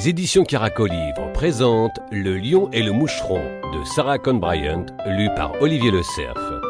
Les éditions Caracol Livre présentent Le lion et le moucheron de Sarah Cohn Bryant, lu par Olivier Le Cerf.